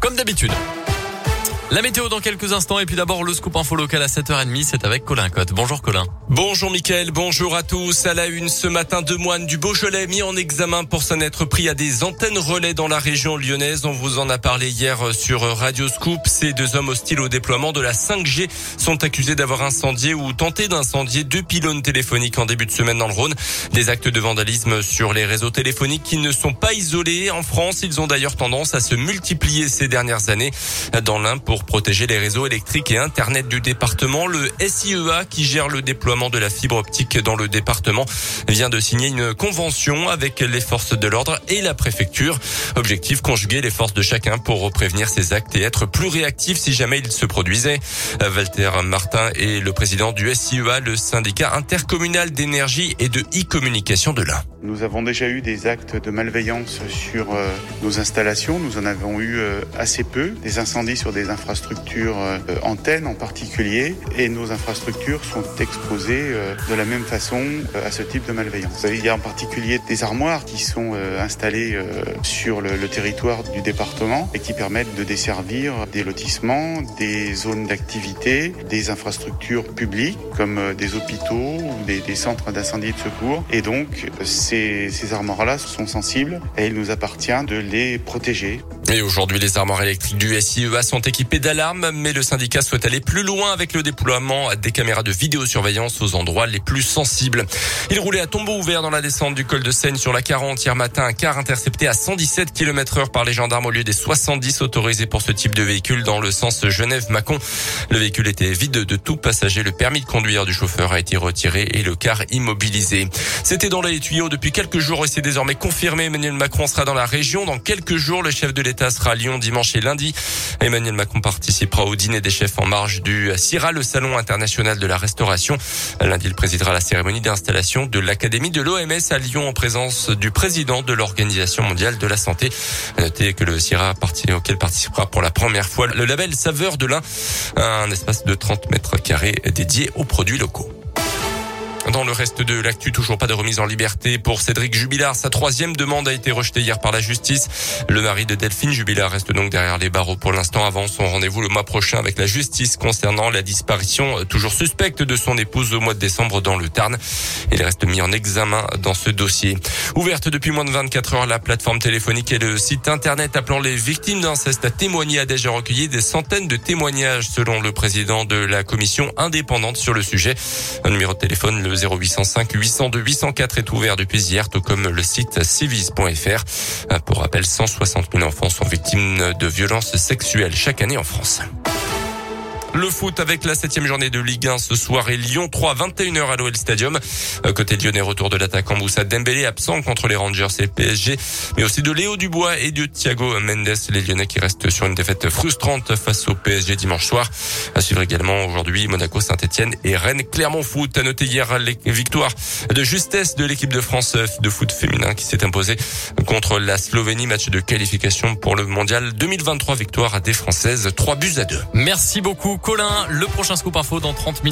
Comme d'habitude. La météo dans quelques instants et puis d'abord le scoop info local à 7h30, c'est avec Colin Cotte. Bonjour Colin. Bonjour Mickaël, bonjour à tous. À la une ce matin, deux moines du Beaujolais mis en examen pour s'en être pris à des antennes relais dans la région lyonnaise. On vous en a parlé hier sur Radio Scoop. Ces deux hommes hostiles au déploiement de la 5G sont accusés d'avoir incendié ou tenté d'incendier deux pylônes téléphoniques en début de semaine dans le Rhône. Des actes de vandalisme sur les réseaux téléphoniques qui ne sont pas isolés. En France, ils ont d'ailleurs tendance à se multiplier ces dernières années. Dans l'un pour protéger les réseaux électriques et Internet du département. Le SIEA, qui gère le déploiement de la fibre optique dans le département, vient de signer une convention avec les forces de l'ordre et la préfecture. Objectif, conjuguer les forces de chacun pour prévenir ces actes et être plus réactif si jamais ils se produisaient. Walter Martin est le président du SIEA, le syndicat intercommunal d'énergie et de e-communication de l'Ain. Nous avons déjà eu des actes de malveillance sur euh, nos installations. Nous en avons eu euh, assez peu. Des incendies sur des infrastructures euh, antennes en particulier. Et nos infrastructures sont exposées de la même façon à ce type de malveillance. Il y a en particulier des armoires qui sont installées sur le, territoire du département et qui permettent de desservir des lotissements, des zones d'activité, des infrastructures publiques comme des hôpitaux ou des, centres d'incendie de secours. Et donc, ces armoires-là sont sensibles et il nous appartient de les protéger. Et aujourd'hui, les armoires électriques du SIEA sont équipées d'alarmes, mais le syndicat souhaite aller plus loin avec le déploiement des caméras de vidéosurveillance aux endroits les plus sensibles. Il roulait à tombeau ouvert dans la descente du col de Seine sur la 40 hier matin. Un car intercepté à 117 km heure par les gendarmes au lieu des 70 autorisés pour ce type de véhicule dans le sens Genève-Macon. Le véhicule était vide de tout passager. Le permis de conduire du chauffeur a été retiré et le car immobilisé. C'était dans les tuyaux depuis quelques jours et c'est désormais confirmé. Emmanuel Macron sera dans la région. Dans quelques jours, le chef de l'État sera à Lyon dimanche et lundi. Emmanuel Macron participera au dîner des chefs en marge du CIRA, le Salon international de la restauration. Lundi, il présidera la cérémonie d'installation de l'Académie de l'OMS à Lyon en présence du président de l'Organisation mondiale de la santé. Notez que le CIRA, auquel participera pour la première fois le label Saveur de l'Ain, un espace de 30 mètres carrés dédié aux produits locaux. Dans le reste de l'actu, toujours pas de remise en liberté pour Cédric Jubilard. Sa troisième demande a été rejetée hier par la justice. Le mari de Delphine Jubilard reste donc derrière les barreaux pour l'instant avant son rendez-vous le mois prochain avec la justice concernant la disparition euh, toujours suspecte de son épouse au mois de décembre dans le Tarn. Il reste mis en examen dans ce dossier. Ouverte depuis moins de 24 heures, la plateforme téléphonique et le site internet appelant les victimes d'inceste à témoigner a déjà recueilli des centaines de témoignages selon le président de la commission indépendante sur le sujet. Un numéro de téléphone, 0805 802 804 est ouvert depuis hier, tout comme le site civis.fr. Pour rappel, 160 000 enfants sont victimes de violences sexuelles chaque année en France. Le foot avec la septième journée de Ligue 1 ce soir et Lyon 3 21h à l'OL Stadium. Euh, côté lyonnais, retour de l'attaquant Moussa Dembélé absent contre les Rangers et PSG, mais aussi de Léo Dubois et de Thiago Mendes, les lyonnais qui restent sur une défaite frustrante face au PSG dimanche soir. À suivre également aujourd'hui Monaco, Saint-Etienne et Rennes. Clermont Foot a noté hier les victoires de justesse de l'équipe de France de foot féminin qui s'est imposée contre la Slovénie, match de qualification pour le mondial 2023, victoire des Françaises 3 buts à 2. Merci beaucoup. Colin. Le prochain scoop info dans 30 minutes.